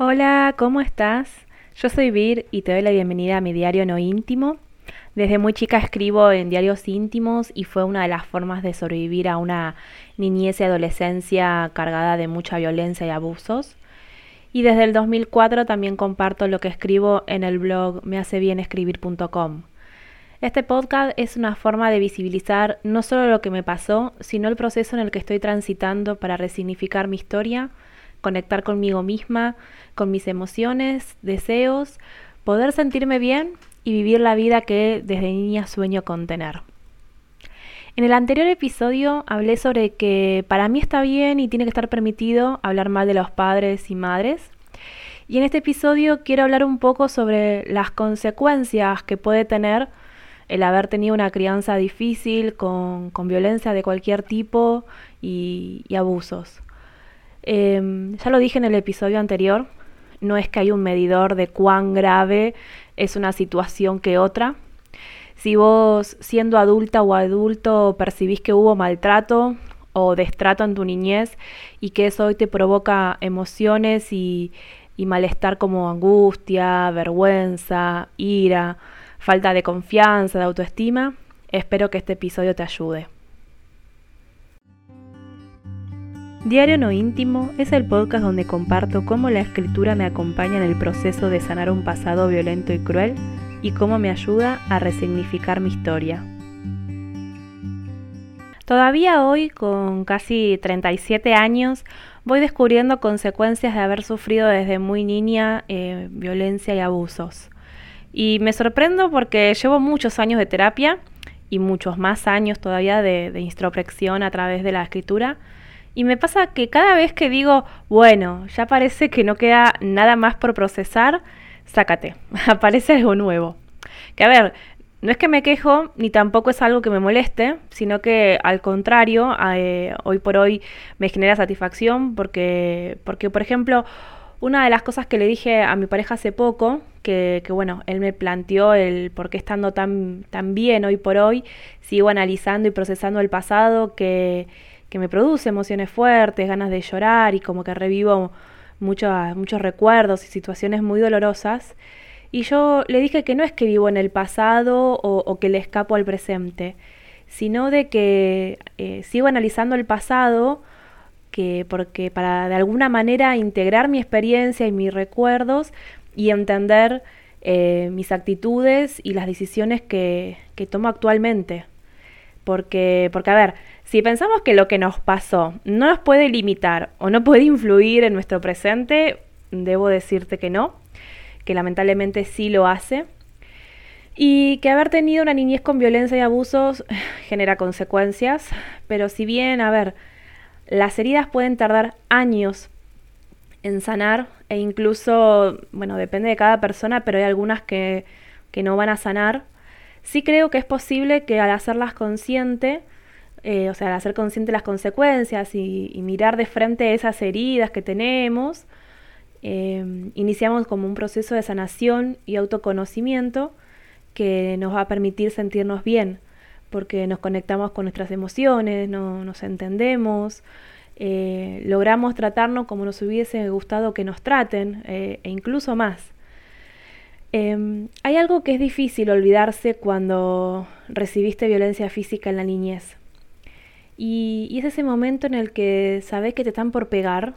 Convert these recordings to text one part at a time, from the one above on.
Hola, ¿cómo estás? Yo soy Vir y te doy la bienvenida a mi diario no íntimo. Desde muy chica escribo en diarios íntimos y fue una de las formas de sobrevivir a una niñez y adolescencia cargada de mucha violencia y abusos. Y desde el 2004 también comparto lo que escribo en el blog mehacebienescribir.com. Este podcast es una forma de visibilizar no solo lo que me pasó, sino el proceso en el que estoy transitando para resignificar mi historia conectar conmigo misma, con mis emociones, deseos, poder sentirme bien y vivir la vida que desde niña sueño con tener. En el anterior episodio hablé sobre que para mí está bien y tiene que estar permitido hablar mal de los padres y madres. Y en este episodio quiero hablar un poco sobre las consecuencias que puede tener el haber tenido una crianza difícil con, violencia de cualquier tipo y abusos. Em, ya lo dije en el episodio anterior, no es que hay un medidor de cuán grave es una situación que otra. Si vos siendo adulta o adulto percibís que hubo maltrato o destrato en tu niñez y que eso hoy te provoca emociones y, y malestar como angustia, vergüenza, ira, falta de confianza, de autoestima, espero que este episodio te ayude. Diario No Íntimo es el podcast donde comparto cómo la escritura me acompaña en el proceso de sanar un pasado violento y cruel y cómo me ayuda a resignificar mi historia. Todavía hoy, con casi 37 años, voy descubriendo consecuencias de haber sufrido desde muy niña eh, violencia y abusos. Y me sorprendo porque llevo muchos años de terapia y muchos más años todavía de, de introspección a través de la escritura y me pasa que cada vez que digo, bueno, ya parece que no queda nada más por procesar, sácate, aparece algo nuevo. Que a ver, no es que me quejo, ni tampoco es algo que me moleste, sino que al contrario, eh, hoy por hoy me genera satisfacción porque, porque, por ejemplo, una de las cosas que le dije a mi pareja hace poco, que, bueno, él me planteó el por qué estando tan, tan bien hoy por hoy, sigo analizando y procesando el pasado, que que me produce emociones fuertes, ganas de llorar y como que revivo muchos, recuerdos y situaciones muy dolorosas. Y yo le dije que no es que vivo en el pasado o, que le escapo al presente, sino de que eh, sigo analizando el pasado que porque para de alguna manera integrar mi experiencia y mis recuerdos y entender eh, mis actitudes y las decisiones que, que tomo actualmente. Porque, porque, a ver, si pensamos que lo que nos pasó no nos puede limitar o no puede influir en nuestro presente, debo decirte que no, que lamentablemente sí lo hace. Y que haber tenido una niñez con violencia y abusos genera consecuencias, pero si bien, a ver, las heridas pueden tardar años en sanar e incluso, bueno, depende de cada persona, pero hay algunas que, que no van a sanar, sí creo que es posible que al hacerlas consciente, eh, o sea, hacer consciente las consecuencias y, mirar de frente esas heridas que tenemos, eh, iniciamos como un proceso de sanación y autoconocimiento que nos va a permitir sentirnos bien, porque nos conectamos con nuestras emociones, no, nos entendemos, eh, logramos tratarnos como nos hubiese gustado que nos traten, e incluso más. Em, hay algo que es difícil olvidarse cuando recibiste violencia física en la niñez. Y, es ese momento en el que sabes que te están por pegar,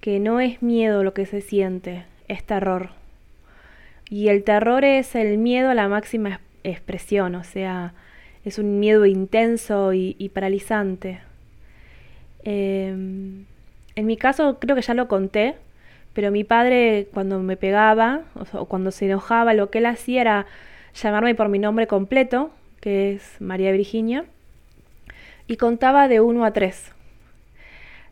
que no es miedo lo que se siente, es terror. Y el terror es el miedo a la máxima expresión, o sea, es un miedo intenso y, paralizante. Em, en mi caso creo que ya lo conté, pero mi padre cuando me pegaba o, cuando se enojaba, lo que él hacía era llamarme por mi nombre completo, que es María Virginia, y contaba de 1 a 3.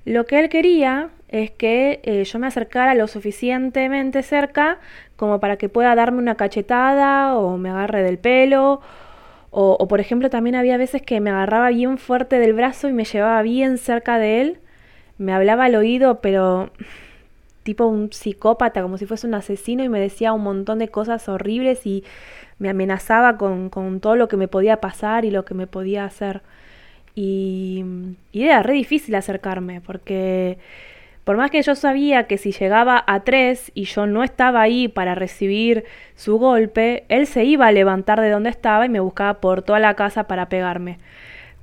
Lo que él quería es que eh, yo me acercara lo suficientemente cerca como para que pueda darme una cachetada o me agarre del pelo. O, o, por ejemplo también había veces que me agarraba bien fuerte del brazo y me llevaba bien cerca de él. Me hablaba al oído, pero tipo un psicópata, como si fuese un asesino y me decía un montón de cosas horribles y me amenazaba con, con todo lo que me podía pasar y lo que me podía hacer. Y, era re difícil acercarme porque, Por más que yo sabía que si llegaba a tres y yo no estaba ahí para recibir su golpe, él se iba a levantar de donde estaba y me buscaba por toda la casa para pegarme.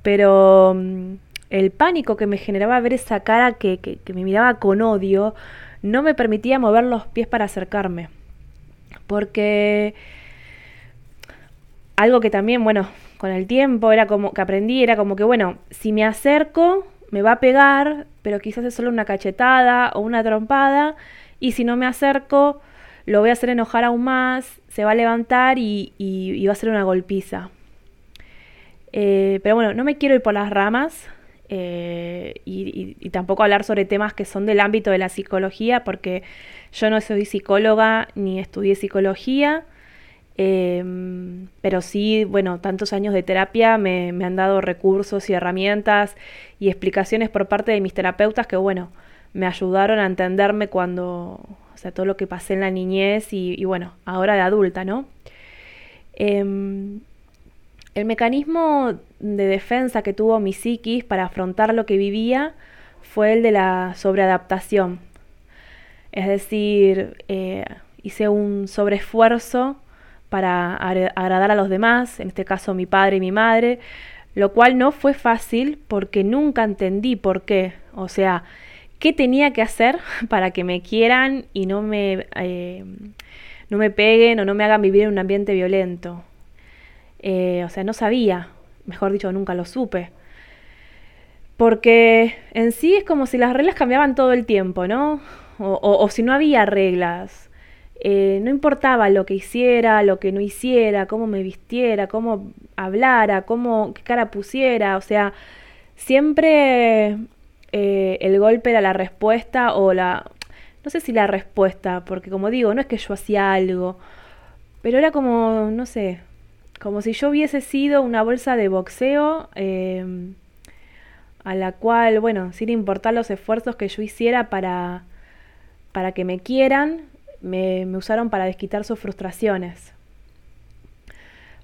Pero mm, el pánico que me generaba ver esa cara que, que me miraba con odio no me permitía mover los pies para acercarme. Porque algo que también, bueno, con el tiempo era como que aprendí, era como que, bueno, si me acerco, me va a pegar, pero quizás es solo una cachetada o una trompada, y si no me acerco, lo voy a hacer enojar aún más, se va a levantar y, va a ser una golpiza. Eh, pero bueno, no me quiero ir por las ramas eh, y, y, tampoco hablar sobre temas que son del ámbito de la psicología, porque yo no soy psicóloga ni estudié psicología. Em, pero sí, bueno, tantos años de terapia me, han dado recursos y herramientas y explicaciones por parte de mis terapeutas que, bueno, me ayudaron a entenderme cuando, o sea, todo lo que pasé en la niñez y, bueno, ahora de adulta, ¿no? Em, el mecanismo de defensa que tuvo mi psiquis para afrontar lo que vivía fue el de la sobreadaptación. Es decir, eh, hice un sobreesfuerzo para agradar a los demás, en este caso mi padre y mi madre, lo cual no fue fácil porque nunca entendí por qué. O sea, qué tenía que hacer para que me quieran y no me, eh, no me peguen o no me hagan vivir en un ambiente violento. Eh, o sea, no sabía, mejor dicho, nunca lo supe. Porque en sí es como si las reglas cambiaban todo el tiempo, ¿no? o si no había reglas. Eh, no importaba lo que hiciera, lo que no hiciera, cómo me vistiera, cómo hablara, cómo, qué cara pusiera, o sea, siempre eh, el golpe era la respuesta o la... No sé si la respuesta, porque como digo, no es que yo hacía algo, pero era como, no sé, como si yo hubiese sido una bolsa de boxeo em, a la cual, bueno, sin importar los esfuerzos que yo hiciera para, para que me quieran, me, usaron para desquitar sus frustraciones.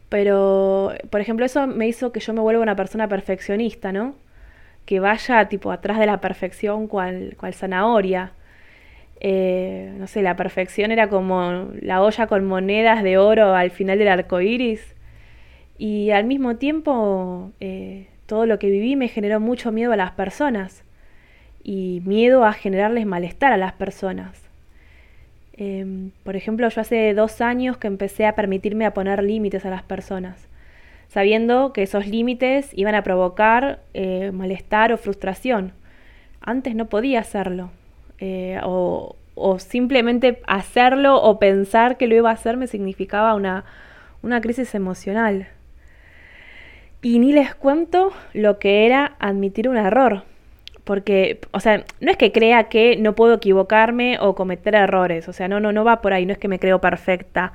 Pero, por ejemplo, eso me hizo que yo me vuelva una persona perfeccionista, ¿no? Que vaya tipo atrás de la perfección cual, cual zanahoria. Eh, no sé, la perfección era como la olla con monedas de oro al final del arco iris. Y al mismo tiempo, eh, todo lo que viví me generó mucho miedo a las personas y miedo a generarles malestar a las personas. Em, por ejemplo, yo hace dos años que empecé a permitirme a poner límites a las personas, sabiendo que esos límites iban a provocar eh, malestar o frustración. Antes no podía hacerlo. Eh, o, simplemente hacerlo o pensar que lo iba a hacer me significaba una, una crisis emocional. Y ni les cuento lo que era admitir un error. Porque, o sea, no es que crea que no puedo equivocarme o cometer errores, o sea, no, no, no va por ahí, no es que me creo perfecta,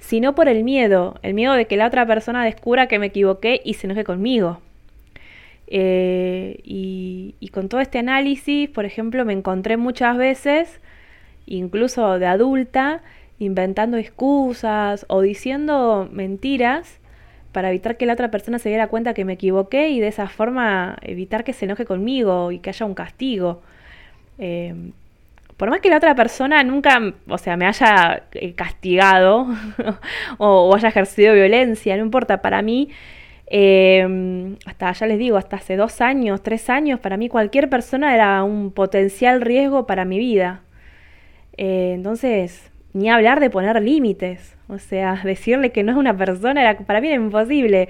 sino por el miedo, el miedo de que la otra persona descubra que me equivoqué y se enoje conmigo. Eh, y, y con todo este análisis, por ejemplo, me encontré muchas veces, incluso de adulta, inventando excusas o diciendo mentiras para evitar que la otra persona se diera cuenta que me equivoqué y de esa forma evitar que se enoje conmigo y que haya un castigo. Eh, por más que la otra persona nunca, o sea, me haya eh, castigado o, haya ejercido violencia, no importa, para mí, eh, hasta ya les digo, hasta hace dos años, tres años, para mí cualquier persona era un potencial riesgo para mi vida. entonces, ni hablar de poner límites. O sea, decirle que no es una persona era, para mí era imposible.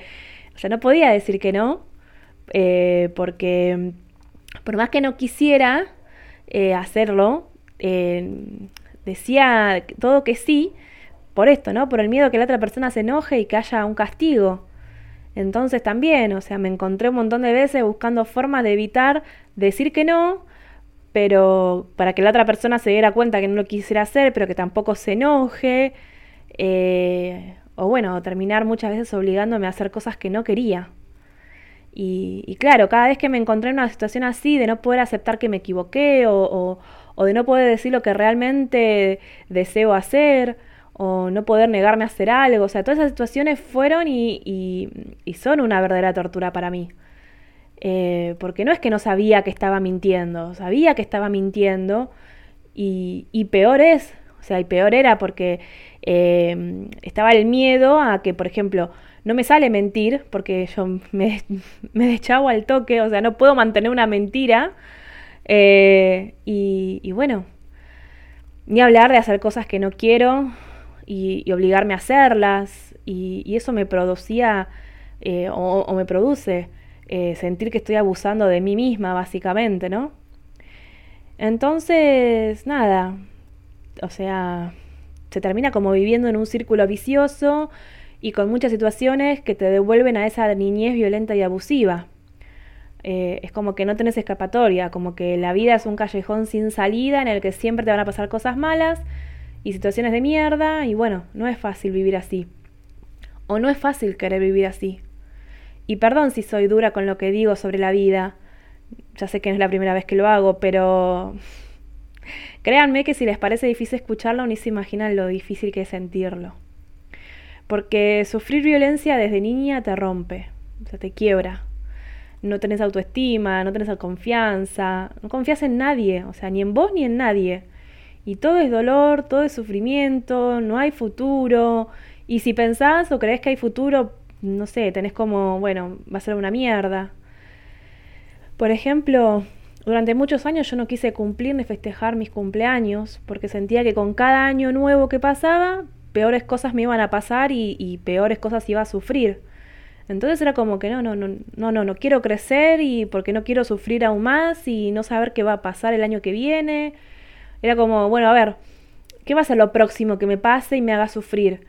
O sea, no podía decir que no, eh, porque por más que no quisiera eh, hacerlo, eh, decía todo que sí, por esto, ¿no? Por el miedo que la otra persona se enoje y que haya un castigo. Entonces también, o sea, me encontré un montón de veces buscando formas de evitar decir que no, pero para que la otra persona se diera cuenta que no lo quisiera hacer, pero que tampoco se enoje, eh, o bueno, terminar muchas veces obligándome a hacer cosas que no quería. Y, claro, cada vez que me encontré en una situación así, de no poder aceptar que me equivoqué, o, de no poder decir lo que realmente deseo hacer, o no poder negarme a hacer algo, o sea, todas esas situaciones fueron y, son una verdadera tortura para mí. Eh, porque no es que no sabía que estaba mintiendo, sabía que estaba mintiendo y peor es, o sea, y peor era porque eh, estaba el miedo a que, por ejemplo, no me sale mentir, porque yo me, me deschavo al toque, o sea, no puedo mantener una mentira. Eh, y, bueno, ni hablar de hacer cosas que no quiero y, obligarme a hacerlas. Y, eso me producía eh, o, me produce sentir que estoy abusando de mí misma, básicamente, ¿no? Entonces, nada, o sea, se termina como viviendo en un círculo vicioso y con muchas situaciones que te devuelven a esa niñez violenta y abusiva. Eh, es como que no tenés escapatoria, como que la vida es un callejón sin salida en el que siempre te van a pasar cosas malas y situaciones de mierda y bueno, no es fácil vivir así. O no es fácil querer vivir así. Y perdón si soy dura con lo que digo sobre la vida, ya sé que no es la primera vez que lo hago, pero Créanme que si les parece difícil escucharlo, ni se imaginan lo difícil que es sentirlo. Porque sufrir violencia desde niña te rompe, o sea, te quiebra. No tenés autoestima, no tenés confianza, no confías en nadie, o sea, ni en vos ni en nadie. Y todo es dolor, todo es sufrimiento, no hay futuro. Y si pensás o crees que hay futuro, no sé, tenés como, bueno, va a ser una mierda. Por ejemplo, durante muchos años yo no quise cumplir ni festejar mis cumpleaños porque sentía que con cada año nuevo que pasaba, peores cosas me iban a pasar y, peores cosas iba a sufrir. Entonces era como que no, no, no, no, no, no quiero crecer y porque no quiero sufrir aún más y no saber qué va a pasar el año que viene. Era como, bueno, a ver, ¿qué va a ser lo próximo que me pase y me haga sufrir?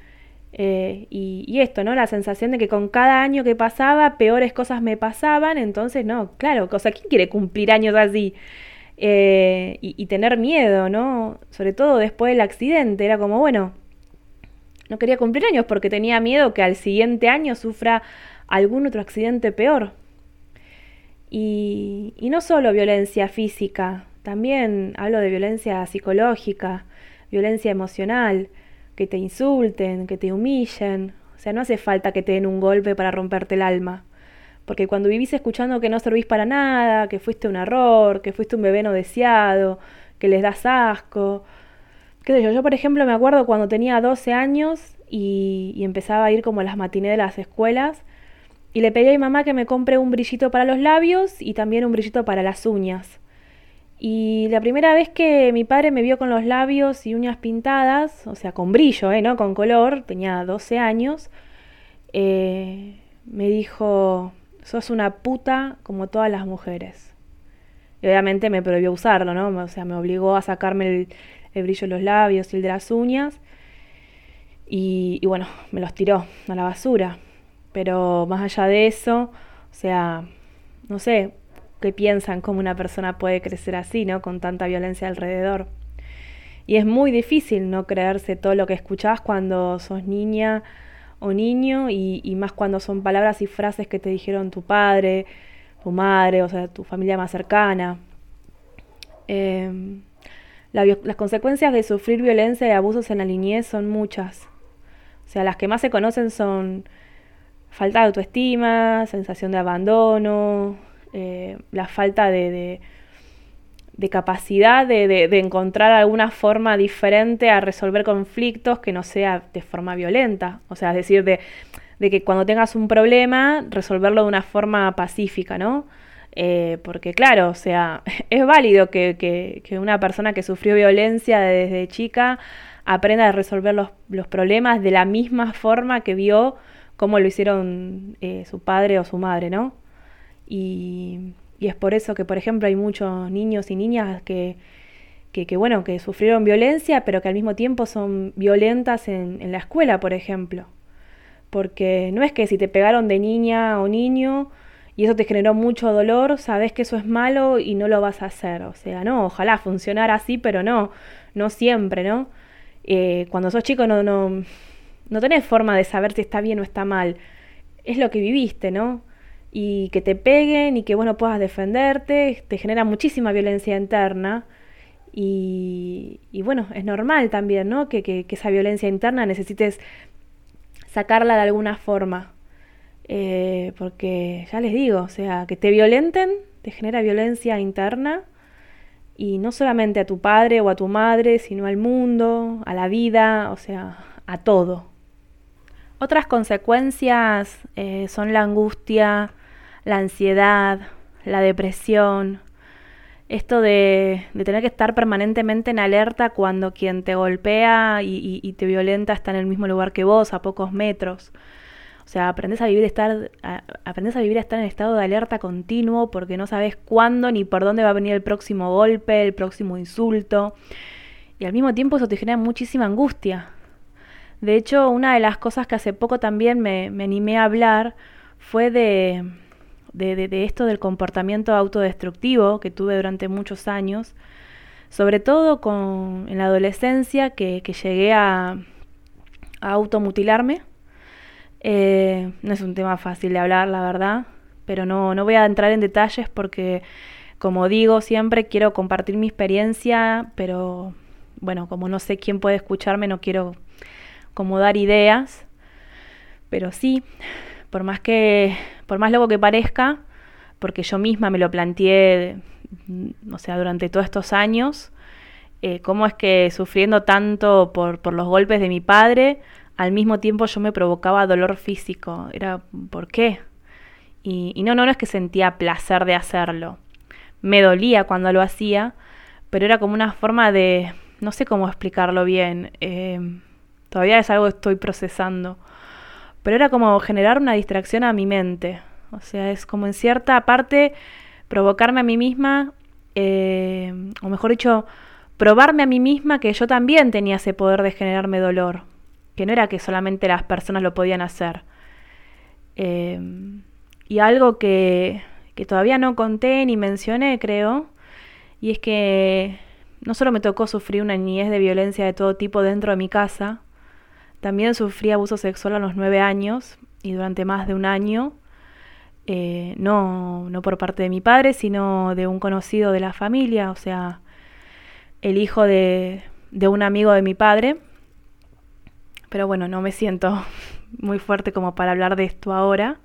Eh, y, esto, ¿no? La sensación de que con cada año que pasaba, peores cosas me pasaban. Entonces, no, claro, ¿quién quiere cumplir años así? Eh, y, tener miedo, ¿no? Sobre todo después del accidente. Era como, bueno, no quería cumplir años porque tenía miedo que al siguiente año sufra algún otro accidente peor. Y, y no solo violencia física, también hablo de violencia psicológica, violencia emocional que te insulten, que te humillen. O sea, no hace falta que te den un golpe para romperte el alma. Porque cuando vivís escuchando que no servís para nada, que fuiste un error, que fuiste un bebé no deseado, que les das asco. ¿Qué sé yo? Yo, por ejemplo, me acuerdo cuando tenía 12 años y, empezaba a ir como a las matines de las escuelas. Y le pedí a mi mamá que me compre un brillito para los labios y también un brillito para las uñas. Y la primera vez que mi padre me vio con los labios y uñas pintadas, o sea, con brillo, ¿eh? ¿no? Con color, tenía 12 años, eh, me dijo, sos una puta como todas las mujeres. Y obviamente me prohibió usarlo, ¿no? O sea, me obligó a sacarme el, brillo de los labios y el de las uñas. Y, y bueno, me los tiró a la basura. Pero más allá de eso, o sea, no sé, que piensan cómo una persona puede crecer así, ¿no? Con tanta violencia alrededor. Y es muy difícil no creerse todo lo que escuchás cuando sos niña o niño y, más cuando son palabras y frases que te dijeron tu padre, tu madre, o sea, tu familia más cercana. Em, las consecuencias de sufrir violencia y abusos en la niñez son muchas. O sea, las que más se conocen son falta de autoestima, sensación de abandono, eh, la falta de, de, capacidad de, encontrar alguna forma diferente a resolver conflictos que no sea de forma violenta. O sea, es decir, de, que cuando tengas un problema, resolverlo de una forma pacífica, ¿no? Eh, porque claro, o sea, es válido que, una persona que sufrió violencia desde chica aprenda a resolver los, los problemas de la misma forma que vio cómo lo hicieron eh, su padre o su madre, ¿no? Y, es por eso que, por ejemplo, hay muchos niños y niñas que, que, bueno, que sufrieron violencia, pero que al mismo tiempo son violentas en, en la escuela, por ejemplo. Porque no es que si te pegaron de niña o niño y eso te generó mucho dolor, sabes que eso es malo y no lo vas a hacer. O sea, no, ojalá funcionara así, pero no, no siempre, ¿no? Eh, cuando sos chico no, no, no tenés forma de saber si está bien o está mal. Es lo que viviste, ¿no? Y que te peguen y que vos no puedas defenderte, te genera muchísima violencia interna. Y, bueno, es normal también, ¿no? Que, esa violencia interna necesites sacarla de alguna forma. Eh, porque ya les digo, o sea, que te violenten te genera violencia interna y no solamente a tu padre o a tu madre, sino al mundo, a la vida, o sea, a todo. Otras consecuencias eh, son la angustia, la ansiedad, la depresión, esto de, tener que estar permanentemente en alerta cuando quien te golpea y, te violenta está en el mismo lugar que vos, a pocos metros. O sea, aprendes a vivir estar aprendes a vivir a estar en estado de alerta continuo porque no sabes cuándo ni por dónde va a venir el próximo golpe, el próximo insulto. Y al mismo tiempo eso te genera muchísima angustia. De hecho, una de las cosas que hace poco también me animé a hablar fue de, de, esto del comportamiento autodestructivo que tuve durante muchos años, sobre todo con, en la adolescencia que, llegué a, automutilarme. Eh, no es un tema fácil de hablar, la verdad, pero no, no voy a entrar en detalles porque, como digo, siempre quiero compartir mi experiencia, pero bueno, como no sé quién puede escucharme, no quiero como dar ideas, pero sí, por más que, por más loco que parezca, porque yo misma me lo planteé, o sea, durante todos estos años, eh, cómo es que sufriendo tanto por, los golpes de mi padre, al mismo tiempo yo me provocaba dolor físico. Era, ¿por qué? Y, no, no, no es que sentía placer de hacerlo. Me dolía cuando lo hacía, pero era como una forma de, no sé cómo explicarlo bien. Eh, todavía es algo que estoy procesando pero era como generar una distracción a mi mente. O sea, es como en cierta parte provocarme a mí misma, eh, o mejor dicho, probarme a mí misma que yo también tenía ese poder de generarme dolor, que no era que solamente las personas lo podían hacer. Eh, y algo que, que todavía no conté ni mencioné, creo, y es que no solo me tocó sufrir una niñez de violencia de todo tipo dentro de mi casa, también sufrí abuso sexual a los nueve años y durante más de un año, eh, no, no por parte de mi padre, sino de un conocido de la familia, o sea, el hijo de, de un amigo de mi padre. Pero bueno, no me siento muy fuerte como para hablar de esto ahora.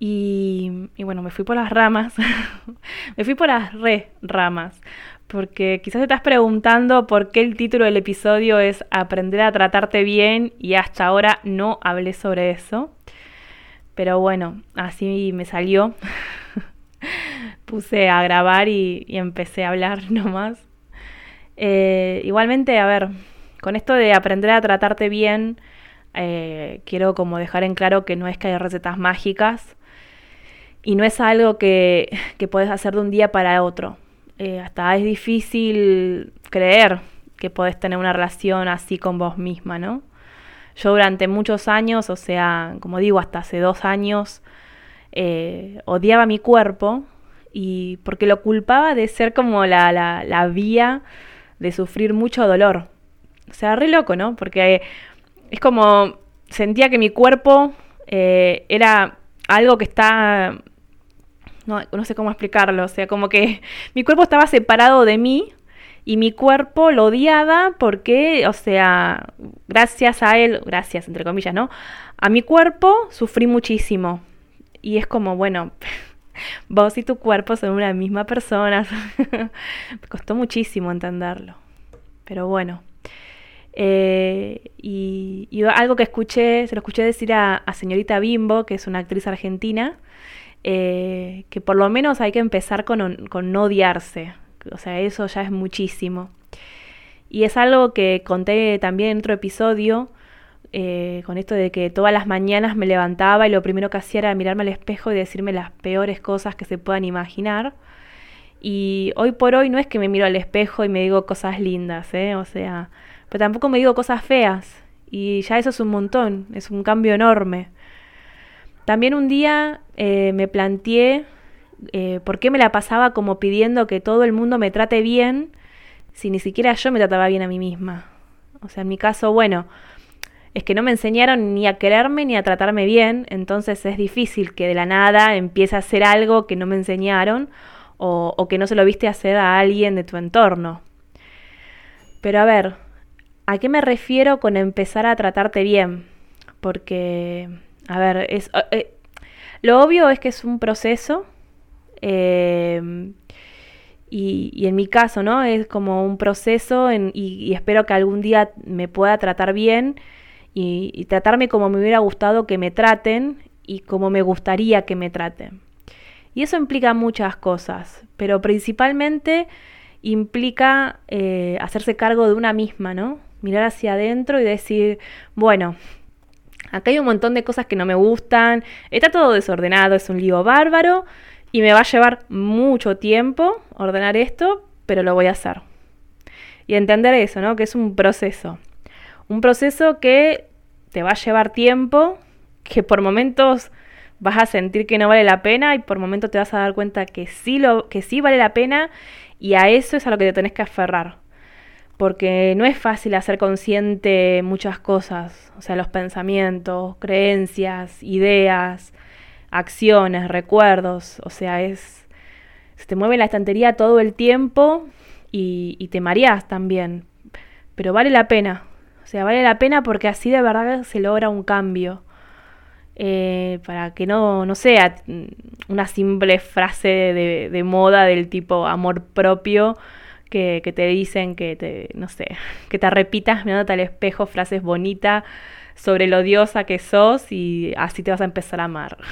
Y, y, bueno, me fui por las ramas, me fui por las re ramas, porque quizás te estás preguntando por qué el título del episodio es Aprender a tratarte bien y hasta ahora no hablé sobre eso. Pero bueno, así me salió. Puse a grabar y, empecé a hablar nomás. Eh, igualmente, a ver, con esto de aprender a tratarte bien, eh, quiero como dejar en claro que no es que hay recetas mágicas y no es algo que, que puedes hacer de un día para otro. Eh, hasta es difícil creer que podés tener una relación así con vos misma, ¿no? Yo durante muchos años, o sea, como digo, hasta hace dos años, eh, odiaba mi cuerpo y porque lo culpaba de ser como la, la, vía de sufrir mucho dolor. O sea, re loco, ¿no? Porque es como sentía que mi cuerpo eh, era algo que está no, no sé cómo explicarlo, o sea, como que mi cuerpo estaba separado de mí y mi cuerpo lo odiaba porque, o sea, gracias a él, gracias entre comillas, ¿no? A mi cuerpo sufrí muchísimo. Y es como, bueno, vos y tu cuerpo son una misma persona. Me costó muchísimo entenderlo. Pero bueno. Eh, y, algo que escuché, se lo escuché decir a señorita Bimbo, que es una actriz argentina, eh, que por lo menos hay que empezar con, no odiarse. O sea, eso ya es muchísimo. Y es algo que conté también en otro episodio, eh, con esto de que todas las mañanas me levantaba y lo primero que hacía era mirarme al espejo y decirme las peores cosas que se puedan imaginar. Y hoy por hoy no es que me miro al espejo y me digo cosas lindas, ¿eh? O sea, pero tampoco me digo cosas feas. Y ya eso es un montón, es un cambio enorme. También un día eh, me planteé eh, por qué me la pasaba como pidiendo que todo el mundo me trate bien si ni siquiera yo me trataba bien a mí misma. O sea, en mi caso, bueno, es que no me enseñaron ni a quererme ni a tratarme bien, entonces es difícil que de la nada empiece a hacer algo que no me enseñaron o, o que no se lo viste hacer a alguien de tu entorno. Pero a ver, ¿a qué me refiero con empezar a tratarte bien? Porque a ver, es, eh, eh, lo obvio es que es un proceso. Em, y, en mi caso, ¿no? Es como un proceso y, espero que algún día me pueda tratar bien y, tratarme como me hubiera gustado que me traten y como me gustaría que me traten. Y eso implica muchas cosas, pero principalmente implica eh, hacerse cargo de una misma, ¿no? Mirar hacia adentro y decir, bueno, acá hay un montón de cosas que no me gustan, está todo desordenado, es un lío bárbaro y me va a llevar mucho tiempo ordenar esto, pero lo voy a hacer. Y entender eso, ¿no? Que es un proceso. Un proceso que te va a llevar tiempo, que por momentos vas a sentir que no vale la pena y por momentos te vas a dar cuenta que sí, lo, que sí vale la pena y a eso es a lo que te tenés que aferrar. Porque no es fácil hacer consciente muchas cosas, o sea, los pensamientos, creencias, ideas, acciones, recuerdos, o sea, es... Se te mueve la estantería todo el tiempo y, te mareas también, pero vale la pena, o sea, vale la pena porque así de verdad se logra un cambio. Eh, para que no, no sea una simple frase de moda del tipo amor propio que, te dicen que te, no sé, que te repitas mirándote al espejo frases bonitas sobre lo odiosa que sos y así te vas a empezar a amar.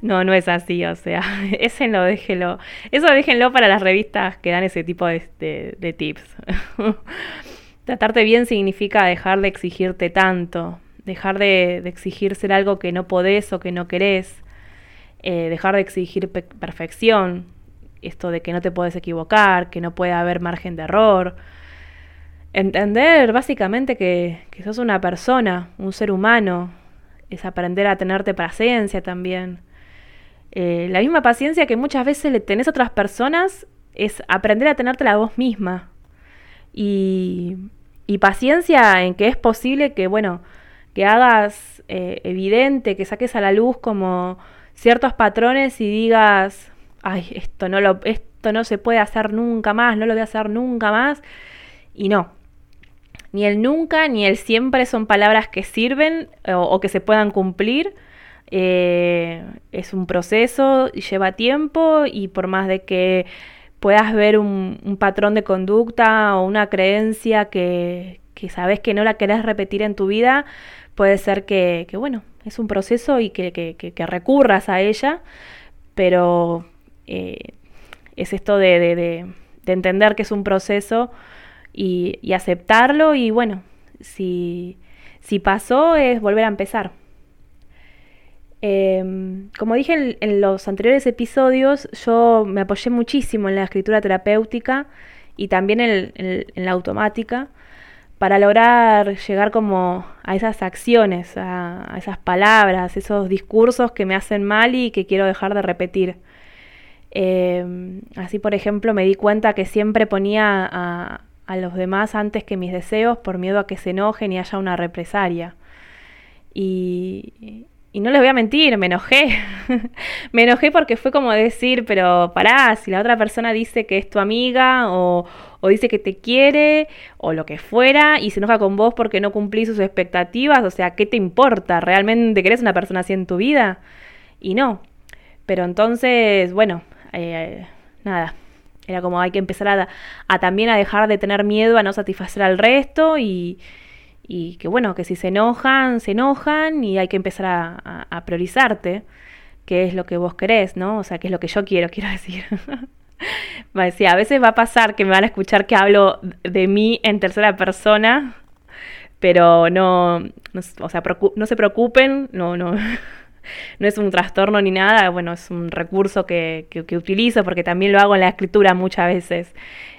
No, no es así, o sea, lo déjelo, eso déjenlo para las revistas que dan ese tipo de, de tips. Tratarte bien significa dejar de exigirte tanto, dejar de, exigir ser algo que no podés o que no querés, eh, dejar de exigir perfección, esto de que no te puedes equivocar, que no puede haber margen de error. Entender básicamente que, que sos una persona, un ser humano, es aprender a tenerte paciencia también. Eh, la misma paciencia que muchas veces le tenés a otras personas es aprender a tenértela vos misma. Y, y paciencia en que es posible que, bueno, que hagas eh, evidente, que saques a la luz como ciertos patrones y digas, ay, esto no, lo, esto no se puede hacer nunca más, no lo voy a hacer nunca más. Y no. Ni el nunca ni el siempre son palabras que sirven o, que se puedan cumplir. Eh, es un proceso, y lleva tiempo y por más de que puedas ver un, patrón de conducta o una creencia que, que sabes que no la querés repetir en tu vida, puede ser que, bueno, es un proceso y que, recurras a ella, pero eh, es esto de, entender que es un proceso y, aceptarlo y bueno, si, si pasó es volver a empezar. Em, como dije en, los anteriores episodios, yo me apoyé muchísimo en la escritura terapéutica y también en, la automática para lograr llegar como a esas acciones, a, esas palabras, esos discursos que me hacen mal y que quiero dejar de repetir. Em, así, por ejemplo, me di cuenta que siempre ponía a, los demás antes que mis deseos por miedo a que se enojen y haya una represalia. Y, y no les voy a mentir, me enojé. me enojé porque fue como decir, pero pará, si la otra persona dice que es tu amiga o, o, dice que te quiere o lo que fuera y se enoja con vos porque no cumplís sus expectativas, o sea, ¿qué te importa? ¿Realmente querés una persona así en tu vida? Y no. Pero entonces, bueno, eh, nada. Era como hay que empezar a, también a dejar de tener miedo a no satisfacer al resto y y que bueno, que si se enojan, se enojan y hay que empezar a, priorizarte, qué es lo que vos querés, ¿no? O sea, qué es lo que yo quiero, quiero decir. sí, a veces va a pasar que me van a escuchar que hablo de mí en tercera persona, pero no, o sea, no se preocupen, no, no, no es un trastorno ni nada, bueno, es un recurso que, que, utilizo porque también lo hago en la escritura muchas veces.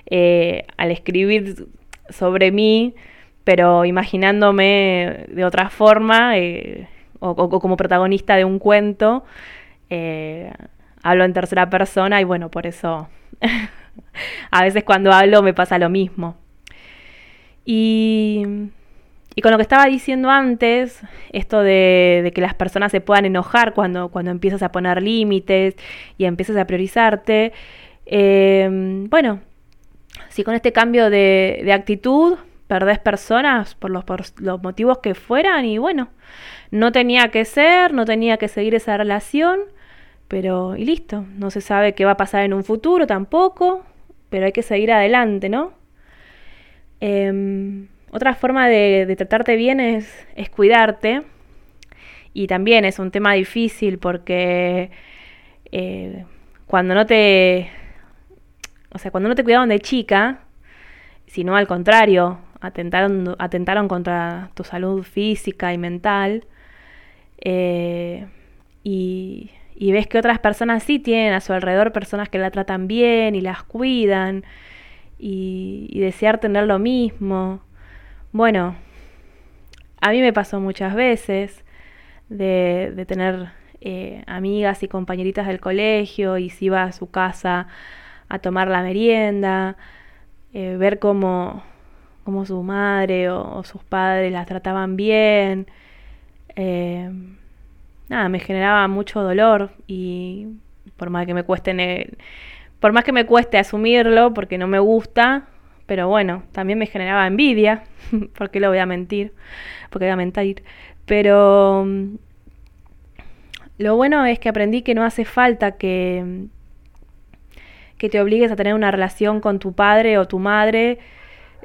Eh, al escribir sobre mí, pero imaginándome de otra forma eh, o, como protagonista de un cuento, eh, hablo en tercera persona y bueno, por eso a veces cuando hablo me pasa lo mismo. Y, y con lo que estaba diciendo antes, esto de, que las personas se puedan enojar cuando, cuando empiezas a poner límites y empiezas a priorizarte, eh, bueno, si con este cambio de, de actitud perdés personas por los, por los motivos que fueran y bueno, no tenía que ser, no tenía que seguir esa relación, pero y listo, no se sabe qué va a pasar en un futuro tampoco, pero hay que seguir adelante, ¿no? Em, otra forma de, tratarte bien es, es cuidarte y también es un tema difícil porque eh, cuando no te o sea, cuando no te cuidaban de chica, sino al contrario, atentaron, atentaron contra tu salud física y mental, eh, y, ves que otras personas sí tienen a su alrededor personas que la tratan bien y las cuidan, y, desear tener lo mismo. Bueno, a mí me pasó muchas veces de, tener eh, amigas y compañeritas del colegio y si iba a su casa a tomar la merienda, eh, ver cómo, su madre o, sus padres las trataban bien. Eh, nada, me generaba mucho dolor y por más que me cueste por más que me cueste asumirlo porque no me gusta, pero bueno, también me generaba envidia, porque lo voy a mentir, porque voy a mentir, pero mm, lo bueno es que aprendí que no hace falta que que te obligues a tener una relación con tu padre o tu madre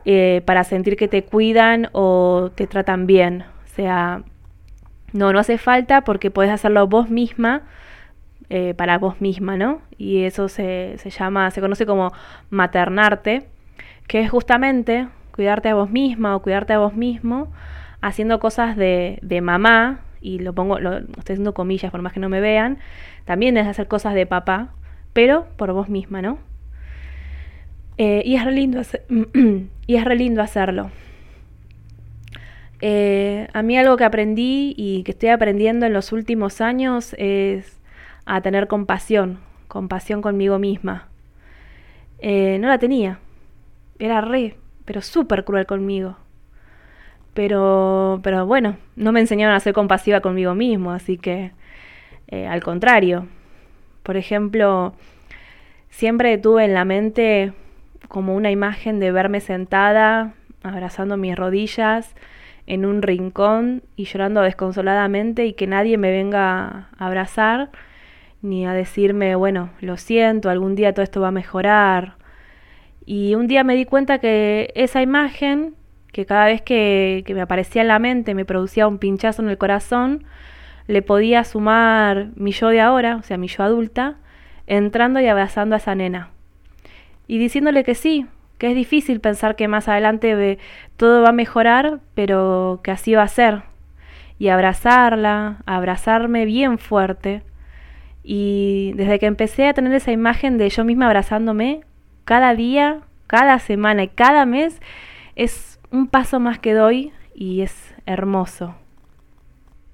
eh, para sentir que te cuidan o te tratan bien. O sea, no, no hace falta porque puedes hacerlo vos misma eh, para vos misma, ¿no? Y eso se, se llama, se conoce como maternarte, que es justamente cuidarte a vos misma o cuidarte a vos mismo haciendo cosas de, de mamá, y lo pongo, lo estoy haciendo comillas por más que no me vean, también es hacer cosas de papá, pero por vos misma, ¿no? Eh, y, es re lindo y es hacerlo. Eh, a mí algo que aprendí y que estoy aprendiendo en los últimos años es a tener compasión, compasión conmigo misma. Eh, no la tenía, era re, pero súper cruel conmigo. Pero, pero bueno, no me enseñaron a ser compasiva conmigo mismo, así que al contrario, por ejemplo, siempre tuve en la mente como una imagen de verme sentada, abrazando mis rodillas en un rincón y llorando desconsoladamente y que nadie me venga a abrazar ni a decirme, bueno, lo siento, algún día todo esto va a mejorar. Y un día me di cuenta que esa imagen, que cada vez que, me aparecía en la mente me producía un pinchazo en el corazón, le podía sumar mi yo de ahora, o sea, mi yo adulta, entrando y abrazando a esa nena. Y diciéndole que sí, que es difícil pensar que más adelante todo va a mejorar, pero que así va a ser. Y abrazarla, abrazarme bien fuerte. Y desde que empecé a tener esa imagen de yo misma abrazándome, cada día, cada semana y cada mes, es un paso más que doy y es hermoso.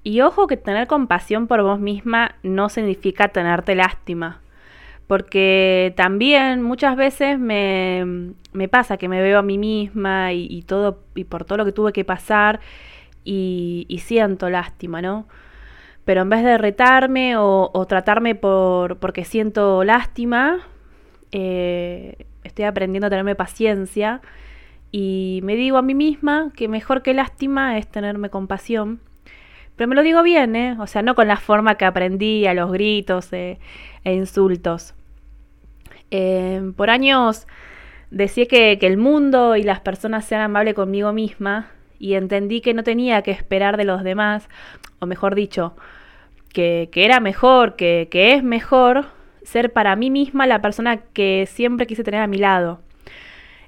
Y ojo que tener compasión por vos misma no significa tenerte lástima. Porque también muchas veces me, pasa que me veo a mí misma y, todo, y por todo lo que tuve que pasar y, siento lástima, ¿no? Pero en vez de retarme o, tratarme por, porque siento lástima, eh, estoy aprendiendo a tenerme paciencia y me digo a mí misma que mejor que lástima es tenerme compasión pero me lo digo bien, ¿eh? O sea, no con la forma que aprendí, a los gritos eh, e insultos. Eh, por años decía que, el mundo y las personas sean amables conmigo misma y entendí que no tenía que esperar de los demás, o mejor dicho, que, era mejor, que, que es mejor ser para mí misma la persona que siempre quise tener a mi lado.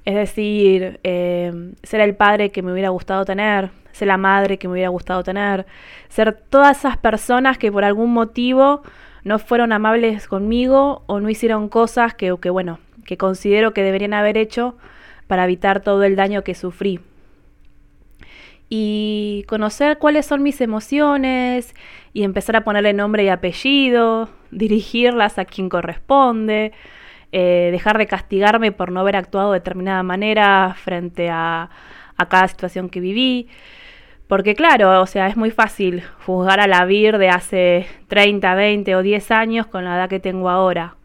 Es decir, eh, ser el padre que me hubiera gustado tener, ser la madre que me hubiera gustado tener, ser todas esas personas que por algún motivo no fueron amables conmigo o no hicieron cosas que, que bueno, que considero que deberían haber hecho para evitar todo el daño que sufrí. Y conocer cuáles son mis emociones y empezar a ponerle nombre y apellido, dirigirlas a quien corresponde, eh, dejar de castigarme por no haber actuado de determinada manera frente a, a cada situación que viví. Porque claro, o sea, es muy fácil juzgar a la Vir de hace 30, 20 o 10 años con la edad que tengo ahora.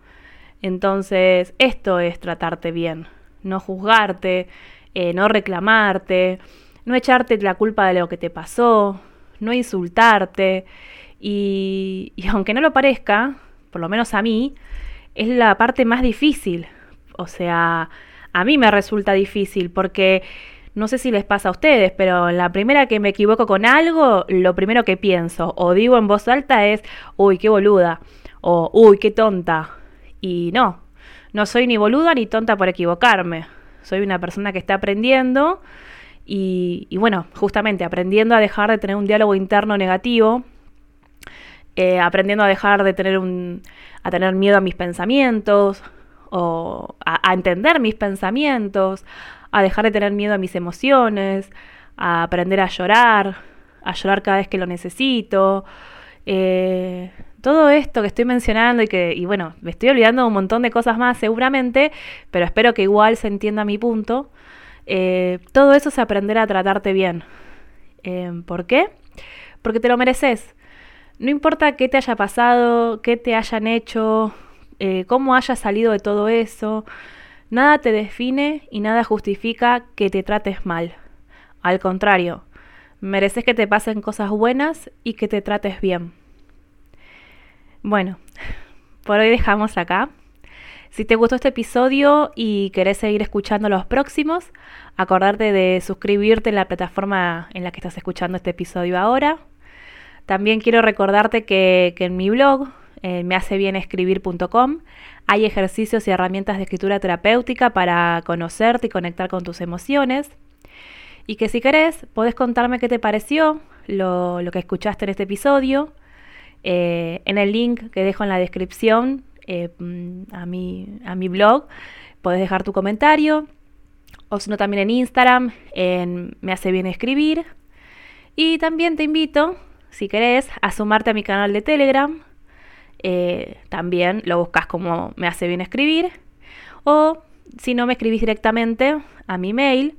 Entonces, esto es tratarte bien, no juzgarte, eh, no reclamarte, no echarte la culpa de lo que te pasó, no insultarte. Y, y aunque no lo parezca, por lo menos a mí, es la parte más difícil. O sea, a mí me resulta difícil porque no sé si les pasa a ustedes, pero la primera que me equivoco con algo, lo primero que pienso o digo en voz alta es, uy, qué boluda, o uy, qué tonta. Y no, no soy ni boluda ni tonta por equivocarme. Soy una persona que está aprendiendo y, bueno, justamente aprendiendo a dejar de tener un diálogo interno negativo, eh, aprendiendo a dejar de tener un, a tener miedo a mis pensamientos o a entender mis pensamientos, a dejar de tener miedo a mis emociones, a aprender a llorar, a llorar cada vez que lo necesito. Eh, todo esto que estoy mencionando y que, y bueno, me estoy olvidando un montón de cosas más seguramente, pero espero que igual se entienda mi punto. Eh, todo eso es aprender a tratarte bien. Eh, ¿Por qué? Porque te lo mereces. No importa qué te haya pasado, qué te hayan hecho, cómo hayas salido de todo eso. Nada te define y nada justifica que te trates mal. Al contrario, mereces que te pasen cosas buenas y que te trates bien. Bueno, por hoy dejamos acá. Si te gustó este episodio y querés seguir escuchando los próximos, acordarte de suscribirte en la plataforma en la que estás escuchando este episodio ahora. También quiero recordarte que, en mi blog, eh, mehacebienescribir.com, hay ejercicios y herramientas de escritura terapéutica para conocerte y conectar con tus emociones. Y que si querés, podés contarme qué te pareció lo, que escuchaste en este episodio. Eh, en el link que dejo en la descripción eh, a, mi, a mi blog, podés dejar tu comentario. O si no, también en Instagram, en Me hace bien escribir. Y también te invito, si querés, a sumarte a mi canal de Telegram, eh, también lo buscas como me hace bien escribir. O si no me escribís directamente a mi mail,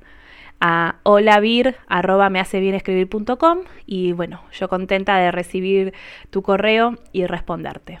a holavir.com y bueno, yo contenta de recibir tu correo y responderte.